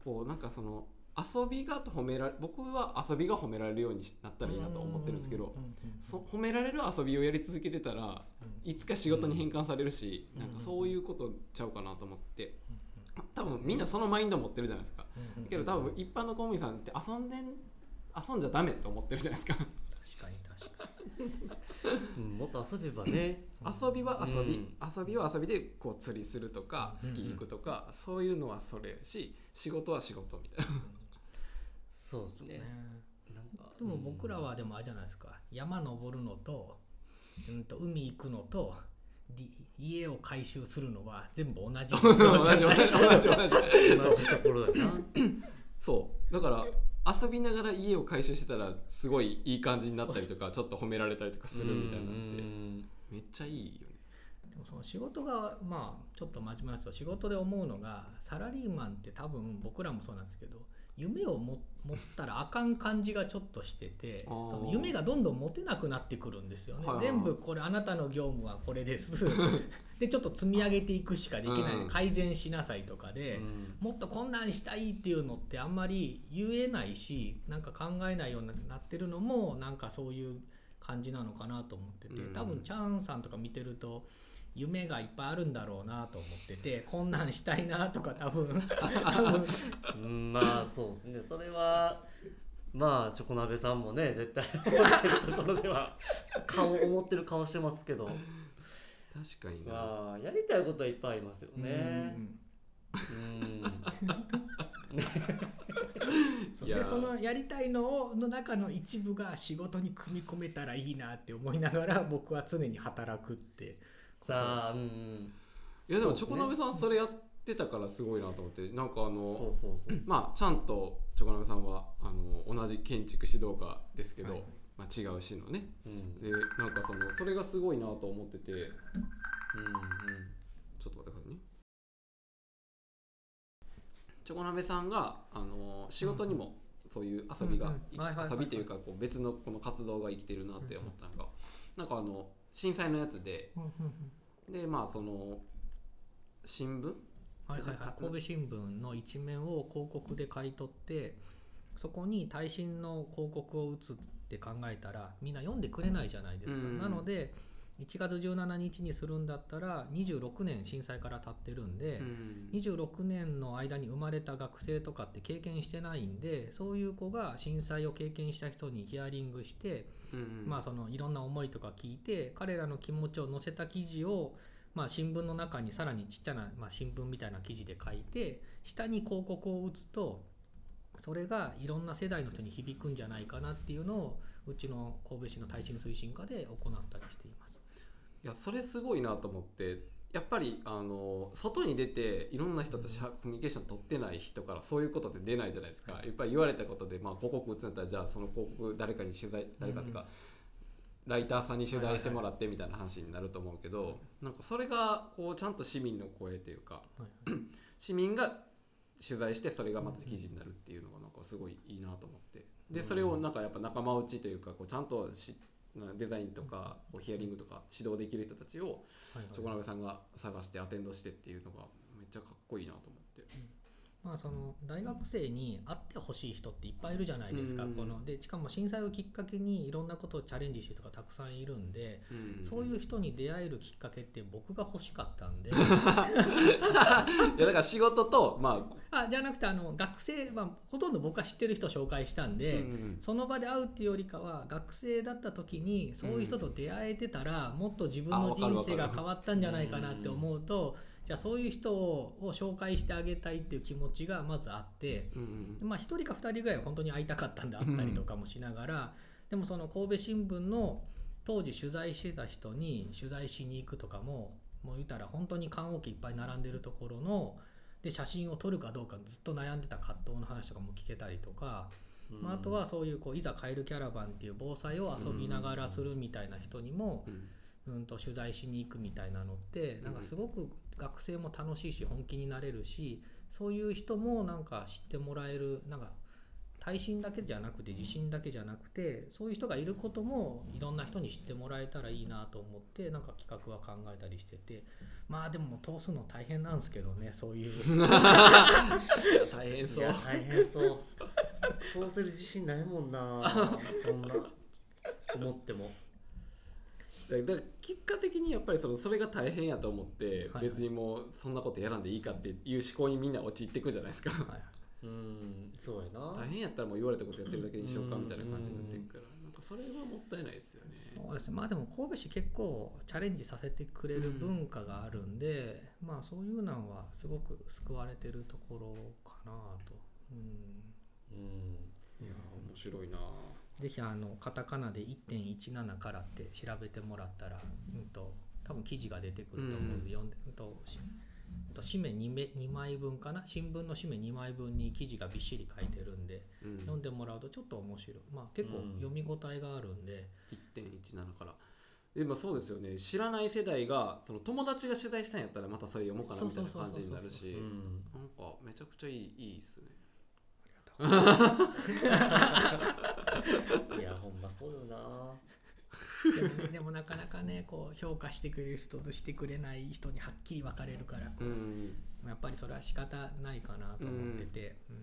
こうなんかその遊びが褒められ僕は遊びが褒められるようになったらいいなと思ってるんですけど、そ褒められる遊びをやり続けてたらいつか仕事に変換されるし、なんかそういうことちゃうかなと思って多分みんなそのマインド持ってるじゃないですか、けど多分一般の公務員さんって遊んでん遊んじゃダメって思ってるじゃないですか。確かに確かうん。もっと遊べばね。遊びは遊び、うん。遊びは遊びでこう釣りするとかスキー行くとか、そういうのはそれやし仕事は仕事みたいな。そうですね。なんか。でも僕らはでもあれじゃないですか。山登るのと,、うん、と海行くのとり家を改修するのは全部同じ。同じ同じ同じ。ところだな。そう。だから遊びながら家を改修してたらすごいいい感じになったりとかちょっと褒められたりとかするみたいなのってうん。めっちゃいいよね。でもその仕事がまあちょっと真面目な人仕事で思うのがサラリーマンって多分僕らもそうなんですけど夢をも持ったらあかん感じがちょっとしててその夢がどんどん持てなくなってくるんですよね、はいはいはい。全部これあなたの業務はこれです。でちょっと積み上げていくしかできない、うん。改善しなさいとかで、うん。もっとこんなんしたいっていうのってあんまり言えないしなんか考えないようになってるのもなんかそういう感じなのかなと思っててうん。多分チャンさんとか見てると夢がいっぱいあるんだろうなと思っててこんなんしたいなとか多分多分うんまあそうですね。それはまあチョコ鍋さんもね絶対思ってるところでは顔思ってる顔してますけど。確かにな。まあやりたいことはいっぱいありますよね。うん。そういや。ーでそそのやりたいのをの中の一部が仕事に組み込めたらいいなって思いながら僕は常に働くってさあうんうん。いやでもチョコ鍋さんそれやってたからすごいなと思ってなんかあのそうそうそうまあちゃんとチョコ鍋さんはあの同じ建築指導家ですけど、はい。まあ、違う市のね。うん。でなんかそのそれがすごいなと思ってて。うんうん。ちょっと待ってくださいね。チョコ鍋さんがあの仕事にもそういう遊びが遊びというかこう別のこの活動が生きてるなって思ったのがなんかあの震災のやつで。でまあその新聞？はいはいはい、神戸新聞の一面を広告で買い取ってそこに耐震の広告を打つって考えたらみんな読んでくれないじゃないですか、うん。なので1月17日にするんだったら26年震災から経ってるんで、うん26年の間に生まれた学生とかって経験してないんでそういう子が震災を経験した人にヒアリングして、うんまあ、そのいろんな思いとか聞いて彼らの気持ちを載せた記事を、まあ、新聞の中にさらにちっちゃな、まあ、新聞みたいな記事で書いて下に広告を打つとそれがいろんな世代の人に響くんじゃないかなっていうのをうちの神戸市の耐震推進課で行ったりしています。いやそれすごいなと思ってやっぱりあの外に出ていろんな人とコミュニケーション取ってない人からそういうことって出ないじゃないですか。やっぱり言われたことで、まあ、広告打つんだったらじゃあその広告誰かに取材誰かっていうか、ライターさんに取材してもらってみたいな話になると思うけど、なんかそれがこうちゃんと市民の声というかはい 市民が取材してそれがまた記事になるっていうのがなんかすごいいいなと思って。でそれをなんかやっぱ仲間内というかこうちゃんとしデザインとかヒアリングとか指導できる人たちをはいチョコ鍋さんが探してアテンドしてっていうのがめっちゃかっこいいなと思って。まあ、その大学生にてほしい人っていっぱいいるじゃないですか、うん。このでしかも震災をきっかけにいろんなことをチャレンジしてる人がたくさんいるんで、うん。そういう人に出会えるきっかけって僕が欲しかったんで。いやだから仕事とまあ。じゃなくてあの学生、まあ、ほとんど僕は知ってる人を紹介したんあ、で、うんその場で会うっていうよりかは学生だった時にそういう人と出会えてたら、もっと自分の人生が変わったんじゃないかなって思うと、じゃあそういう人を紹介してあげたいっていう気持ちがまずあって。うんうんまあ、1人か2人ぐらいは本当に会いたかったんで会ったりとかもしながら、でもその神戸新聞の当時取材してた人に取材しに行くとかももう言ったら本当に棺桶いっぱい並んでるところので写真を撮るかどうかずっと悩んでた葛藤の話とかも聞けたりとか、まあ、あとはそういうこういざ帰るキャラバンっていう防災を遊びながらするみたいな人にも、うん。うん、と取材しに行くみたいなのってなんかすごく学生も楽しいし本気になれるしそういう人もなんか知ってもらえるなんか耐震だけじゃなくて地震だけじゃなくてそういう人がいることもいろんな人に知ってもらえたらいいなと思ってなんか企画は考えたりしてて。まあでも通すの大変なんですけどねそういう。大変そう。大変そう。そうする自信ないもんなそんな。思ってもだから結果的にやっぱりそのそれが大変やと思ってはい別にもうそんなことやらんでいいかっていう思考にみんな陥っていくじゃないですか。はいうんそうやな。大変やったらもう言われたことやってるだけにしようかみたいな感じになっていくから。なんかそれはもったいないですよね。そうですね。まあでも神戸市結構チャレンジさせてくれる文化があるんで、まあそういうのはすごく救われてるところかなと、うん、うん。いや面白いなぜひあのカタカナで1.17からって調べてもらったら、うん、と多分記事が出てくると思うんで、読んで、うん、とと紙面 2, め2枚分かな？新聞の紙面2枚分に記事がびっしり書いてるんでうん。読んでもらうとちょっと面白い。まあ結構うん。読み応えがあるんで、1.17から。でもそうですよね。知らない世代がその友達が取材したんやったらまたそれ読もうかなみたいな感じになるし。うん。なんかめちゃくちゃいいいいっすねいやほんまそうよな。でもでもなかなかねこう評価してくれる人としてくれない人にはっきり分かれるから、うん。やっぱりそれは仕方ないかなと思ってて、うん。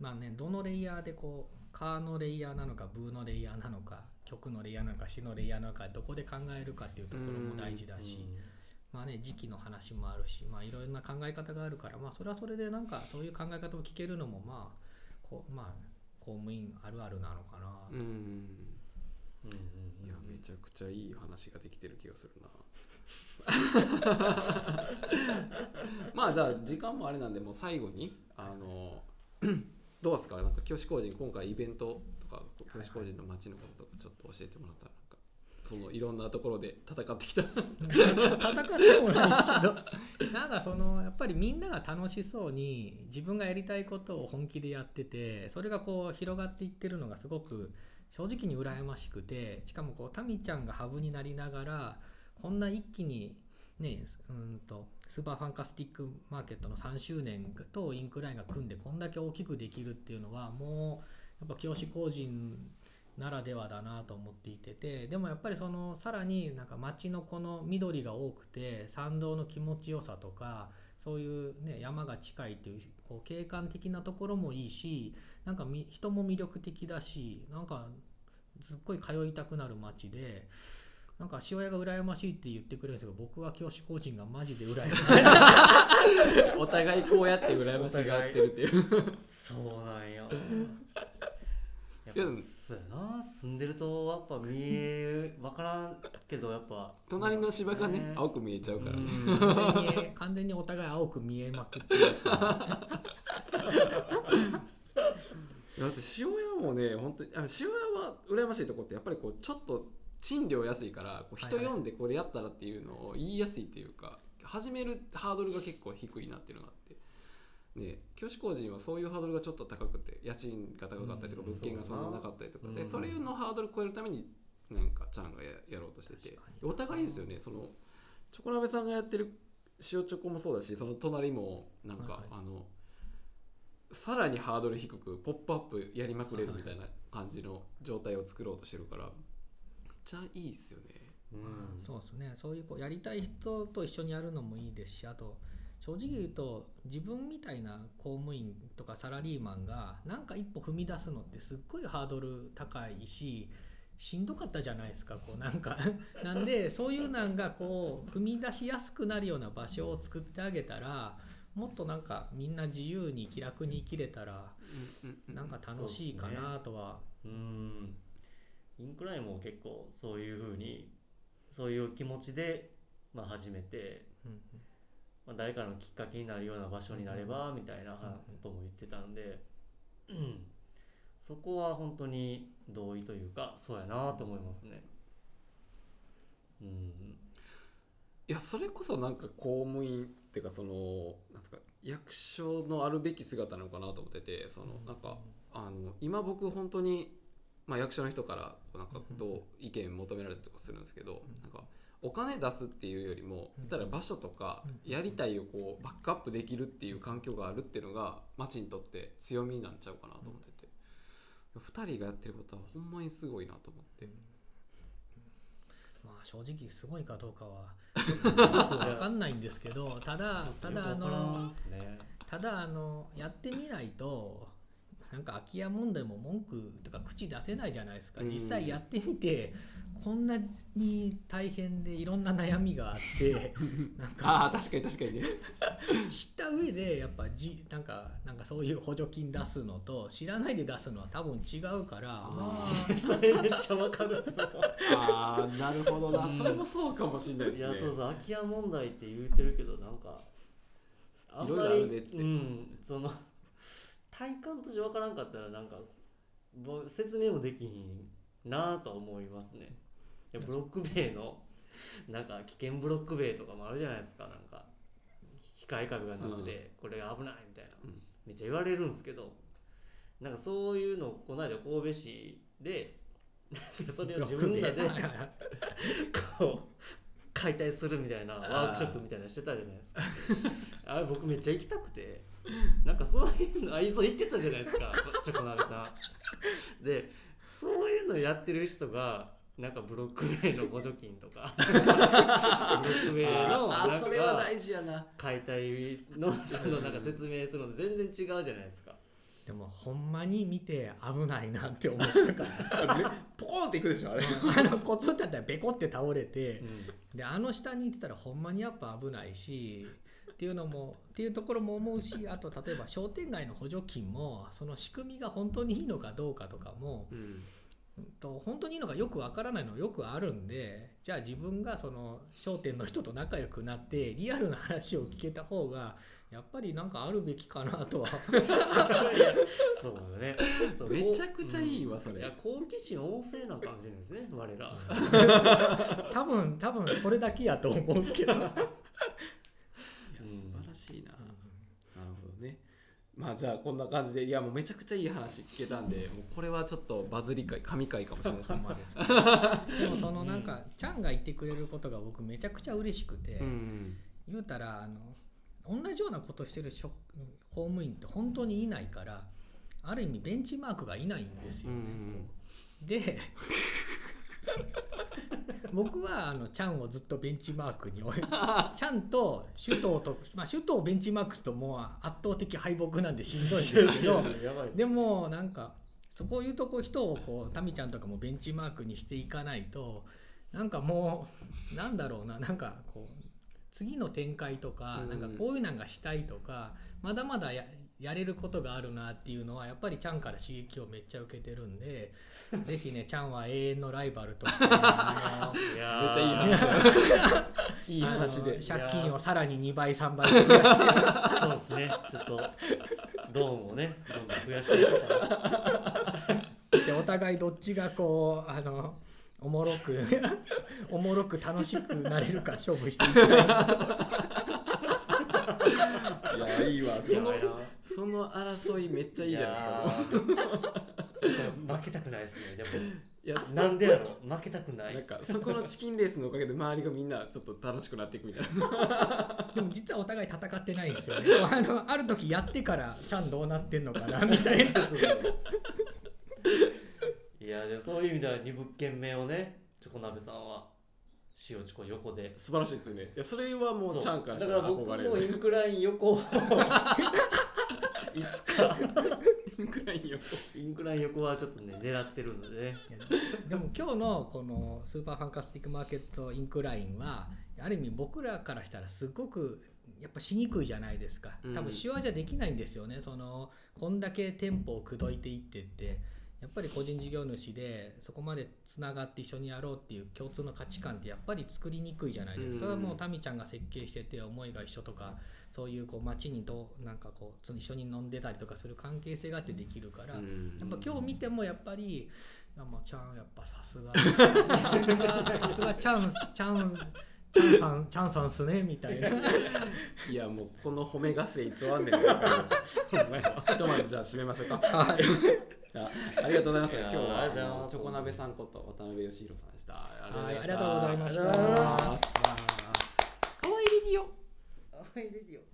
まあねどのレイヤーでこうカーのレイヤーなのかブーのレイヤーなのか曲のレイヤーなのか詩のレイヤーなのかどこで考えるかっていうところも大事だし、まあね時期の話もあるしまあいろいろな考え方があるからまあそれはそれでなんかそういう考え方を聞けるのもまあこうまあ公務員あるあるなのかな。とうんうんうん。いやめちゃくちゃいい話ができてる気がするな。まあじゃあ時間もあれなんでもう最後にあのどうですか？なんか清志工人今回イベントとか清志工人の街のこととかちょっと教えてもらったらそのいろんなところで戦ってきた。戦ってもないですけどなんかそのやっぱりみんなが楽しそうに自分がやりたいことを本気でやっててそれがこう広がっていってるのがすごく正直に羨ましくてしかもこうタミちゃんがハブになりながらこんな一気にねうんとスーパーファンカスティックマーケットの3周年とインクラインが組んでこんだけ大きくできるっていうのはもうやっぱ清志工人ならではだなと思っていててでもやっぱりそのさらになんか街のこの緑が多くて参道の気持ちよさとかそういう、ね、山が近いっていうこう景観的なところもいいしなんかみ人も魅力的だしなんかすっごい通いたくなる街で。なんか塩屋が羨ましいって言ってくれるんですけど僕は教師個人がマジで羨ましいお互いこうやって羨ましがってるっていうそうなんややっぱそうやな住んでるとやっぱ見え分からんけどやっぱ。隣の芝がね青く見えちゃうから。ね、うん。完全に完全にお互い青く見えまくってだ。って塩屋もね本当にあの塩屋は羨ましいとこってやっぱりこうちょっと賃料安いからこう人はいはい。呼んでこれやったらっていうのを言いやすいっていうか、始めるハードルが結構低いなっていうのがあって。ね、教師工人はそういうハードルがちょっと高くて家賃が高かったりとかうん。物件がそんななかったりとか。でそうだな。それのハードル超えるためになんかちゃんがややろうとしてて。お互いですよね。そのチョコ鍋さんがやってる塩チョコもそうだしその隣もなんか、はいはい。あのさらにハードル低く「ポップアップやりまくれるみたいな感じの状態を作ろうとしてるからめっちゃいいっすよね。うん。そうですね。そういうこうやりたい人と一緒にやるのもいいですしあと正直言うと自分みたいな公務員とかサラリーマンがなんか一歩踏み出すのってすっごいハードル高いししんどかったじゃないですかこうなんか。なんでそういうなんがこう踏み出しやすくなるような場所を作ってあげたらもっとなんかみんな自由に気楽に生きれたらなんか楽しいかなとは。うん。インクラインも結構そういうふうにそういう気持ちで、まあ、始めて、うんうんまあ、誰かのきっかけになるような場所になればみたいなことも言ってたんで、うん、そこは本当に同意というかそうやなと思いますね。うん。いやそれこそなんか公務員っていうかそのなんですか役所のあるべき姿なのかなと思っててそのなんかあの今僕本当に、まあ、役所の人からなんかどう意見求められたりとかするんですけどなんかお金出すっていうよりもうん。ただ場所とかやりたいをこうバックアップできるっていう環境があるっていうのが町にとって強みになっちゃうかなと思ってて。2人がやってることはほんまにすごいなと思って。まあ正直すごいかどうかは よくわかんないんですけどただただあのただあのやってみないとなんか空き家問題も文句とか口出せないじゃないですか。うん。実際やってみてこんなに大変でいろんな悩みがあって なんああか確かに確かにね。知った上でやっぱじなんかなんかそういう補助金出すのと知らないで出すのは多分違うからまあ それめっちゃわかるああなるほどな、うん。それもそうかもしれないですね。いやそうそう空き家問題って言うてるけどなんかあんまりいろいろあるねっつって。うんその体感として分からんかったらなんかぼ説明もできひんなとは思いますね。いやブロック塀のなんか危険ブロック塀とかもあるじゃないですか。なんか控え壁がなくてこれが危ないみたいな、うん。めっちゃ言われるんですけどなんかそういうのをこの間神戸市でそれを自分らで こう解体するみたいなワークショップみたいなのしてたじゃないですか。あれ僕めっちゃ行きたくてなんかそういうのあいそう言ってたじゃないですか。チョコ鍋さん。でそういうのやってる人がなんかブロック塀の補助金とか。ブロック塀のあなんかそれは大事やな。解体のそのなんか説明するの全然違うじゃないですか。でもほんまに見て危ないなって思ったから。ポコンっていくでしょあれ。あのコツってあったらベコって倒れて。う、ん。であの下に行ってたらほんまにやっぱ危ないしっていうのもっていうところも思うしあと例えば商店街の補助金もその仕組みが本当にいいのかどうかとかもうん。と本当にいいのかよくわからないのよくあるんでじゃあ自分がその商店の人と仲良くなってリアルな話を聞けた方がやっぱりなんかあるべきかなとは。そうだね。そうめちゃくちゃいいわそれ。いや好奇心旺盛なのかもしれないですね我ら。多分多分それだけやと思うけど。しいな、なるほどね。まあじゃあこんな感じでいやもうめちゃくちゃいい話聞けたんでもうこれはちょっとバズり会神回かもしれないです。でもそのなんか、ちゃんが言ってくれることが僕めちゃくちゃ嬉しくて、うん言うたらあの同じようなことしてる職公務員って本当にいないからある意味ベンチマークがいないんですよね。で 僕はあのチャンをずっとベンチマークに置いて チャンと首藤と、まあ、首藤をベンチマークするともう圧倒的敗北なんでしんどいんですけどでもなんかそこいうとこ人をこうタミちゃんとかもベンチマークにしていかないとなんかもうなんだろうななんかこう次の展開とかうん。なんかこういうのがしたいとかまだまだややれることがあるなっていうのはやっぱりちゃんから刺激をめっちゃ受けてるんで ぜひねちゃんは永遠のライバルとして、めっちゃいい話。いい話で。借金をさらに2倍3倍増やして。そうですね。ちょっとローンをねどんどん増やしていこうかな。でお互いどっちがこうあのおもろく おもろく楽しくなれるか勝負していきたいなといやいいわそのその争いめっちゃいいじゃないですか。負けたくないですね。でもいやなんでやろ負けたくない。なんかそこのチキンレースのおかげで周りがみんなちょっと楽しくなっていくみたいな。でも実はお互い戦ってないんですよね。あのある時やってからちゃんどうなってんのかな みたいな。いやでもそういう意味では2物件目をねチョコ鍋さんは塩チコ横で。素晴らしいですよね。いやそれはもうそう。ちゃんからしだから僕たら憧れる。もインクライン横。を いつか。インクラインよインクライン横はちょっとね狙ってるのでね。でも今日のこのスーパーファンカスティックマーケットインクラインはある意味僕らからしたらすごくやっぱしにくいじゃないですか。多分シワじゃできないんですよね、そのこんだけ店舗を口説いていってってやっぱり個人事業主でそこまでつながって一緒にやろうっていう共通の価値観ってやっぱり作りにくいじゃないですか、うん。それはもうタミちゃんが設計してて思いが一緒とかそういうこう街にどうなんかこう一緒に飲んでたりとかする関係性があってできるから、やっぱ今日見てもやっぱりいやまあちゃんやっぱさすがさすがさすがチャンスチャンチャンさんチャンさんっすねみたいな。いやもうこの褒め合戦いつ終わんねんひとまずじゃあ締めましょうか。は いあありがとうございます。今日はチョコ鍋さんこと渡辺義弘さんでした。ありりががとうございました。ありがとうございレディオ。あレディオ